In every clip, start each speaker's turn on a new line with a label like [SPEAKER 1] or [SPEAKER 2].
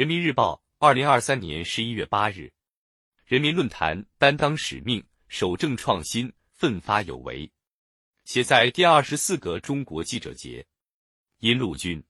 [SPEAKER 1] 人民日报，二零二三年十一月八日。人民论坛担当使命，守正创新，奋发有为。写在第二十四个中国记者节。殷陆军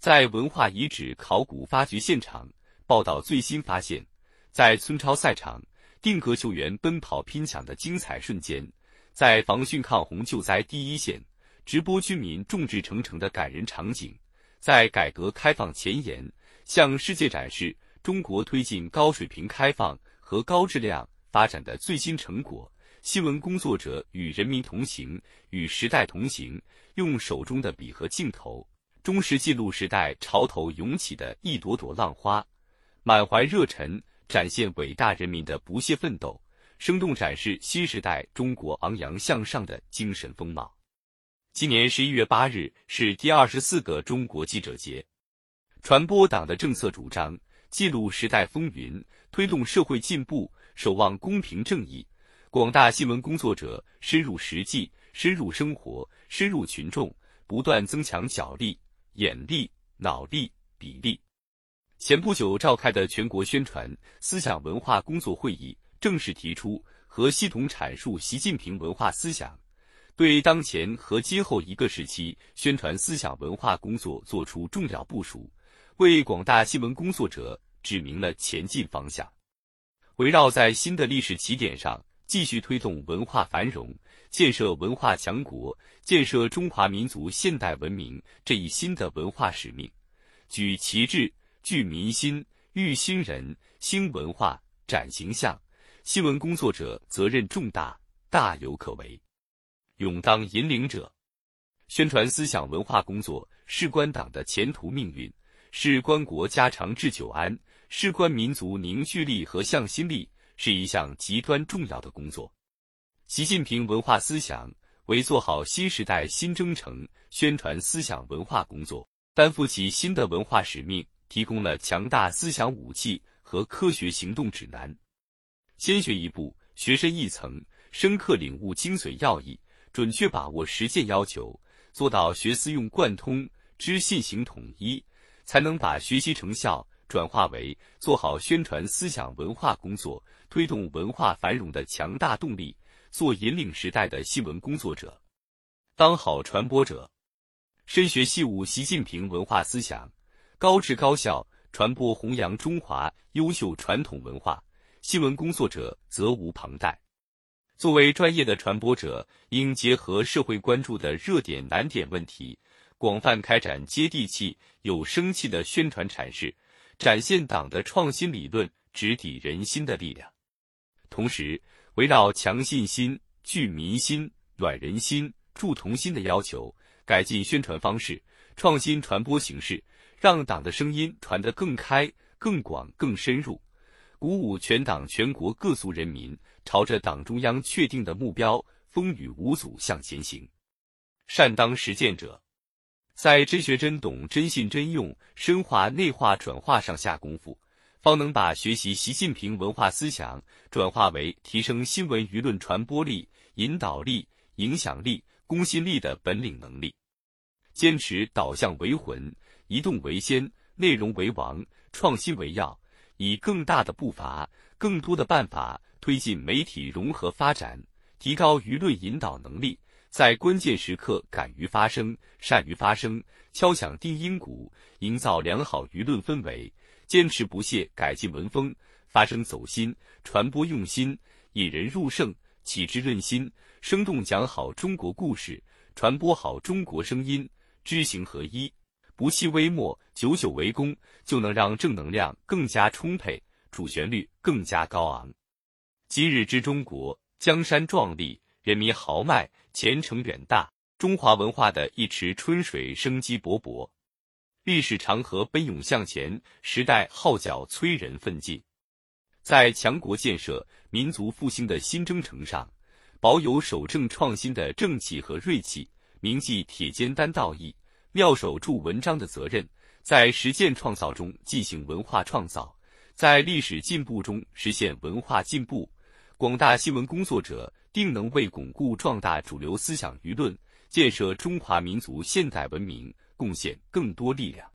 [SPEAKER 1] 在文化遗址考古发掘现场报道最新发现，在村超赛场定格球员奔跑拼抢的精彩瞬间，在防汛抗洪救灾第一线直播居民众志成城的感人场景，在改革开放前沿。向世界展示中国推进高水平开放和高质量发展的最新成果。新闻工作者与人民同行，与时代同行，用手中的笔和镜头，忠实记录时代潮头涌起的一朵朵浪花，满怀热忱展现伟大人民的不懈奋斗，生动展示新时代中国昂扬向上的精神风貌。今年十一月八日是第二十四个中国记者节。传播党的政策主张，记录时代风云，推动社会进步，守望公平正义。广大新闻工作者深入实际、深入生活、深入群众，不断增强脚力、眼力、脑力、笔力。前不久召开的全国宣传思想文化工作会议正式提出和系统阐述习近平文化思想，对当前和今后一个时期宣传思想文化工作作出重要部署。为广大新闻工作者指明了前进方向。围绕在新的历史起点上，继续推动文化繁荣、建设文化强国、建设中华民族现代文明这一新的文化使命，举旗帜、聚民心、育新人、兴文化、展形象，新闻工作者责任重大，大有可为。勇当引领者，宣传思想文化工作事关党的前途命运。事关国家长治久安，事关民族凝聚力和向心力，是一项极端重要的工作。习近平文化思想为做好新时代新征程宣传思想文化工作，担负起新的文化使命，提供了强大思想武器和科学行动指南。先学一步，学深一层，深刻领悟精髓要义，准确把握实践要求，做到学思用贯通，知信行统一。才能把学习成效转化为做好宣传思想文化工作、推动文化繁荣的强大动力，做引领时代的新闻工作者，当好传播者，深学细悟习近平文化思想，高质高效传播弘扬中华优秀传统文化。新闻工作者责无旁贷。作为专业的传播者，应结合社会关注的热点难点问题。广泛开展接地气、有生气的宣传阐释，展现党的创新理论直抵人心的力量。同时，围绕强信心、聚民心、暖人心、助同心的要求，改进宣传方式，创新传播形式，让党的声音传得更开、更广、更深入，鼓舞全党全国各族人民朝着党中央确定的目标，风雨无阻向前行。善当实践者。在真学真懂、真信真用、深化内化转化上下功夫，方能把学习习近平文化思想转化为提升新闻舆论传播力、引导力、影响力、公信力的本领能力。坚持导向为魂、移动为先、内容为王、创新为要，以更大的步伐、更多的办法推进媒体融合发展，提高舆论引导能力。在关键时刻敢于发声、善于发声，敲响定音鼓，营造良好舆论氛围，坚持不懈改进文风，发声走心，传播用心，引人入胜，启智润心，生动讲好中国故事，传播好中国声音，知行合一，不弃微末，久久为功，就能让正能量更加充沛，主旋律更加高昂。今日之中国，江山壮丽。人民豪迈，前程远大，中华文化的一池春水生机勃勃，历史长河奔涌向前，时代号角催人奋进。在强国建设、民族复兴的新征程上，保有守正创新的正气和锐气，铭记铁肩担道义、妙手著文章的责任，在实践创造中进行文化创造，在历史进步中实现文化进步。广大新闻工作者。定能为巩固壮大主流思想舆论、建设中华民族现代文明贡献更多力量。